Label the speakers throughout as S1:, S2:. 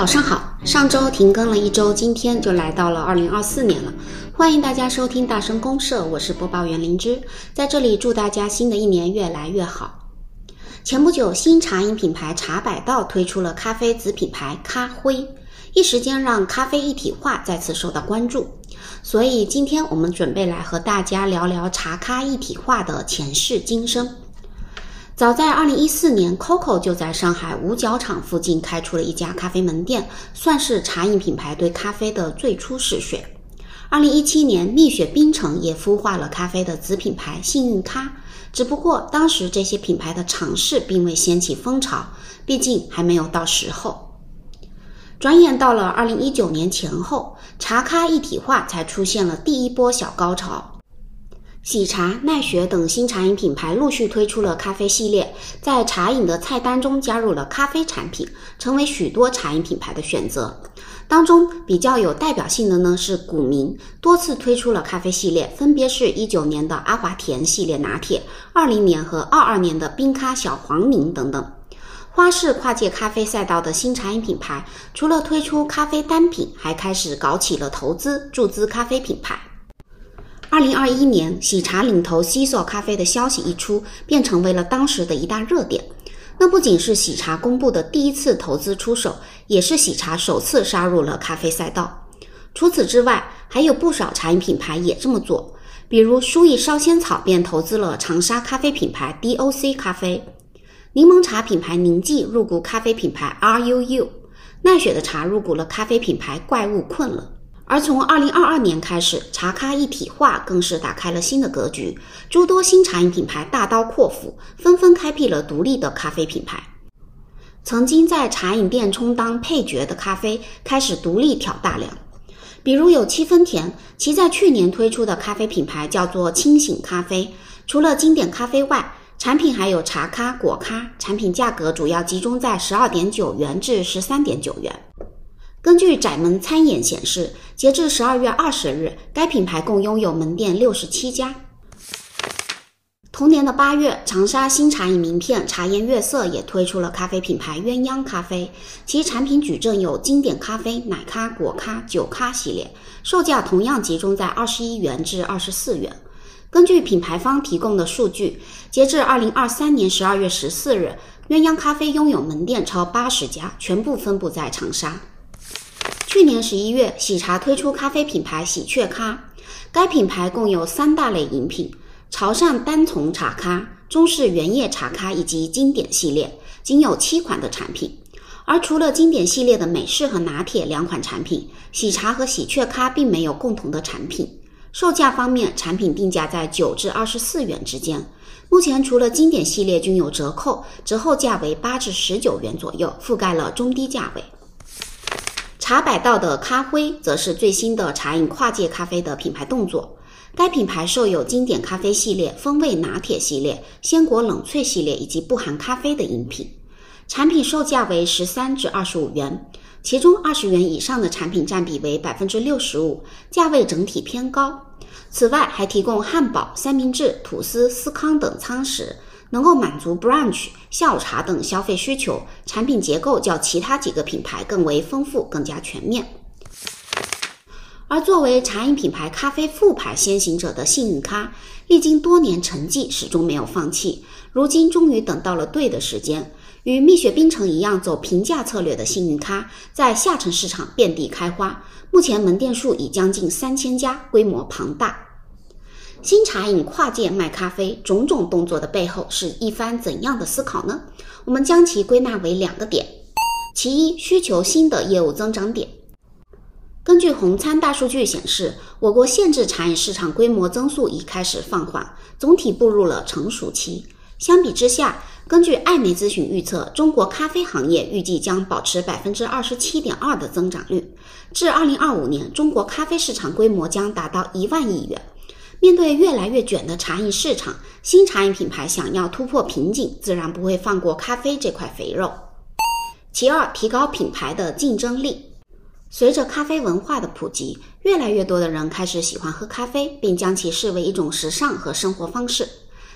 S1: 早上好，上周停更了一周，今天就来到了二零二四年了。欢迎大家收听大声公社，我是播报员灵芝，在这里祝大家新的一年越来越好。前不久，新茶饮品牌茶百道推出了咖啡子品牌咖啡，一时间让咖啡一体化再次受到关注。所以今天我们准备来和大家聊聊茶咖一体化的前世今生。早在二零一四年，COCO 就在上海五角场附近开出了一家咖啡门店，算是茶饮品牌对咖啡的最初试水。二零一七年，蜜雪冰城也孵化了咖啡的子品牌幸运咖，只不过当时这些品牌的尝试并未掀起风潮，毕竟还没有到时候。转眼到了二零一九年前后，茶咖一体化才出现了第一波小高潮。喜茶、奈雪等新茶饮品牌陆续推出了咖啡系列，在茶饮的菜单中加入了咖啡产品，成为许多茶饮品牌的选择。当中比较有代表性的呢是古茗，多次推出了咖啡系列，分别是一九年的阿华田系列拿铁，二零年和二二年的冰咖小黄茗等等。花式跨界咖啡赛道的新茶饮品牌，除了推出咖啡单品，还开始搞起了投资注资咖啡品牌。二零二一年，喜茶领投西索咖啡的消息一出，便成为了当时的一大热点。那不仅是喜茶公布的第一次投资出手，也是喜茶首次杀入了咖啡赛道。除此之外，还有不少茶饮品牌也这么做，比如舒逸烧仙草便投资了长沙咖啡品牌 DOC 咖啡，柠檬茶品牌宁记入股咖啡品牌 RUU，奈雪的茶入股了咖啡品牌怪物困了。而从二零二二年开始，茶咖一体化更是打开了新的格局，诸多新茶饮品牌大刀阔斧，纷纷开辟了独立的咖啡品牌。曾经在茶饮店充当配角的咖啡，开始独立挑大梁。比如有七分甜，其在去年推出的咖啡品牌叫做清醒咖啡。除了经典咖啡外，产品还有茶咖、果咖，产品价格主要集中在十二点九元至十三点九元。根据窄门参演显示，截至十二月二十日，该品牌共拥有门店六十七家。同年的八月，长沙新茶饮名片茶颜悦色也推出了咖啡品牌鸳鸯咖啡，其产品矩阵有经典咖啡、奶咖、果咖、酒咖系列，售价同样集中在二十一元至二十四元。根据品牌方提供的数据，截至二零二三年十二月十四日，鸳鸯咖啡拥有门店超八十家，全部分布在长沙。去年十一月，喜茶推出咖啡品牌喜鹊咖，该品牌共有三大类饮品：潮汕单丛茶咖、中式原叶茶咖以及经典系列，仅有七款的产品。而除了经典系列的美式和拿铁两款产品，喜茶和喜鹊咖并没有共同的产品。售价方面，产品定价在九至二十四元之间。目前除了经典系列均有折扣，折后价为八至十九元左右，覆盖了中低价位。茶百道的咖啡则是最新的茶饮跨界咖啡的品牌动作。该品牌设有经典咖啡系列、风味拿铁系列、鲜果冷萃系列以及不含咖啡的饮品。产品售价为十三至二十五元，其中二十元以上的产品占比为百分之六十五，价位整体偏高。此外，还提供汉堡、三明治、吐司、司康等餐食。能够满足 brunch、下午茶等消费需求，产品结构较其他几个品牌更为丰富、更加全面。而作为茶饮品牌咖啡副牌先行者的幸运咖，历经多年沉寂，始终没有放弃。如今终于等到了对的时间，与蜜雪冰城一样走平价策略的幸运咖，在下沉市场遍地开花，目前门店数已将近三千家，规模庞大。新茶饮跨界卖咖啡，种种动作的背后是一番怎样的思考呢？我们将其归纳为两个点：其一，需求新的业务增长点。根据红参大数据显示，我国限制茶饮市场规模增速已开始放缓，总体步入了成熟期。相比之下，根据艾媒咨询预测，中国咖啡行业预计将保持百分之二十七点二的增长率，至二零二五年，中国咖啡市场规模将达到一万亿元。面对越来越卷的茶饮市场，新茶饮品牌想要突破瓶颈，自然不会放过咖啡这块肥肉。其二，提高品牌的竞争力。随着咖啡文化的普及，越来越多的人开始喜欢喝咖啡，并将其视为一种时尚和生活方式。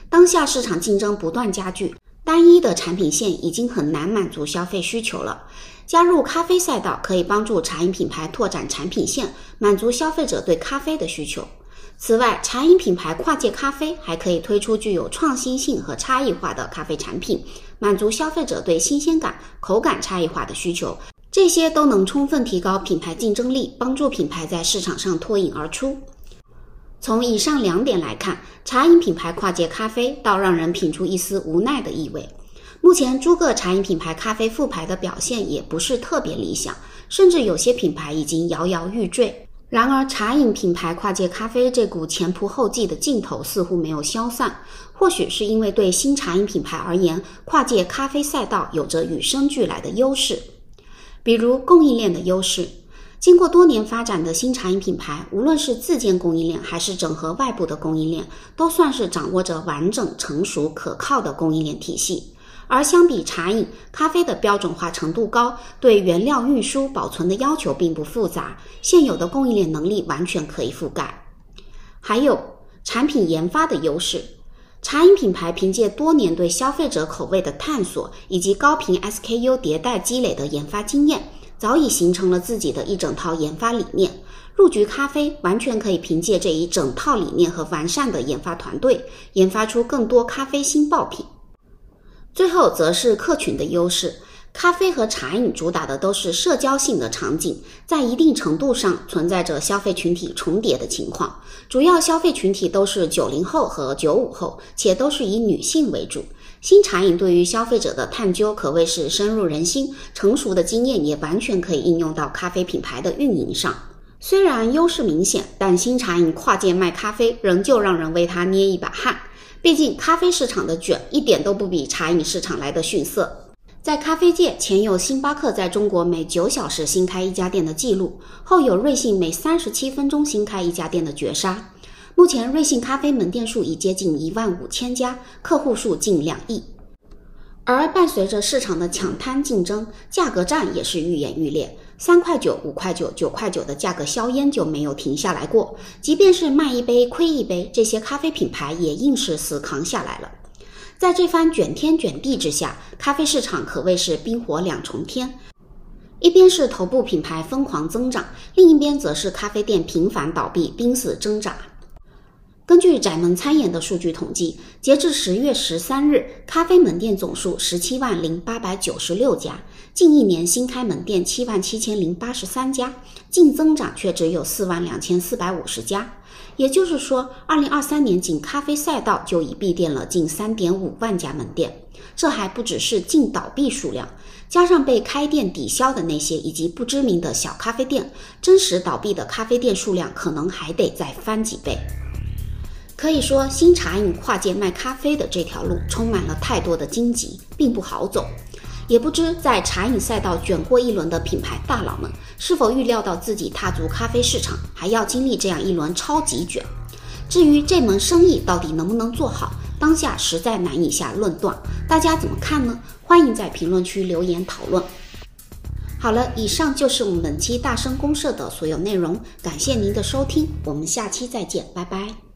S1: 当下市场竞争不断加剧，单一的产品线已经很难满足消费需求了。加入咖啡赛道可以帮助茶饮品牌拓展产品线，满足消费者对咖啡的需求。此外，茶饮品牌跨界咖啡还可以推出具有创新性和差异化的咖啡产品，满足消费者对新鲜感、口感差异化的需求。这些都能充分提高品牌竞争力，帮助品牌在市场上脱颖而出。从以上两点来看，茶饮品牌跨界咖啡倒让人品出一丝无奈的意味。目前，诸个茶饮品牌咖啡复牌的表现也不是特别理想，甚至有些品牌已经摇摇欲坠。然而，茶饮品牌跨界咖啡这股前仆后继的劲头似乎没有消散。或许是因为对新茶饮品牌而言，跨界咖啡赛道有着与生俱来的优势，比如供应链的优势。经过多年发展的新茶饮品牌，无论是自建供应链还是整合外部的供应链，都算是掌握着完整、成熟、可靠的供应链体系。而相比茶饮，咖啡的标准化程度高，对原料运输、保存的要求并不复杂，现有的供应链能力完全可以覆盖。还有产品研发的优势，茶饮品牌凭借多年对消费者口味的探索以及高频 SKU 迭代积累的研发经验，早已形成了自己的一整套研发理念。入局咖啡完全可以凭借这一整套理念和完善的研发团队，研发出更多咖啡新爆品。最后则是客群的优势，咖啡和茶饮主打的都是社交性的场景，在一定程度上存在着消费群体重叠的情况，主要消费群体都是九零后和九五后，且都是以女性为主。新茶饮对于消费者的探究可谓是深入人心，成熟的经验也完全可以应用到咖啡品牌的运营上。虽然优势明显，但新茶饮跨界卖咖啡仍旧让人为它捏一把汗。毕竟，咖啡市场的卷一点都不比茶饮市场来的逊色。在咖啡界，前有星巴克在中国每九小时新开一家店的记录，后有瑞幸每三十七分钟新开一家店的绝杀。目前，瑞幸咖啡门店数已接近一万五千家，客户数近两亿。而伴随着市场的抢滩竞争，价格战也是愈演愈烈。三块九、五块九、九块九的价格硝烟就没有停下来过。即便是卖一杯亏一杯，这些咖啡品牌也硬是死扛下来了。在这番卷天卷地之下，咖啡市场可谓是冰火两重天。一边是头部品牌疯狂增长，另一边则是咖啡店频繁倒闭、濒死挣扎。根据窄门餐饮的数据统计，截至十月十三日，咖啡门店总数十七万零八百九十六家。近一年新开门店七万七千零八十三家，净增长却只有四万两千四百五十家。也就是说，二零二三年仅咖啡赛道就已闭店了近三点五万家门店。这还不只是净倒闭数量，加上被开店抵消的那些以及不知名的小咖啡店，真实倒闭的咖啡店数量可能还得再翻几倍。可以说，新茶饮跨界卖咖啡的这条路充满了太多的荆棘，并不好走。也不知在茶饮赛道卷过一轮的品牌大佬们，是否预料到自己踏足咖啡市场还要经历这样一轮超级卷。至于这门生意到底能不能做好，当下实在难以下论断。大家怎么看呢？欢迎在评论区留言讨论。好了，以上就是我们本期大声公社的所有内容，感谢您的收听，我们下期再见，拜拜。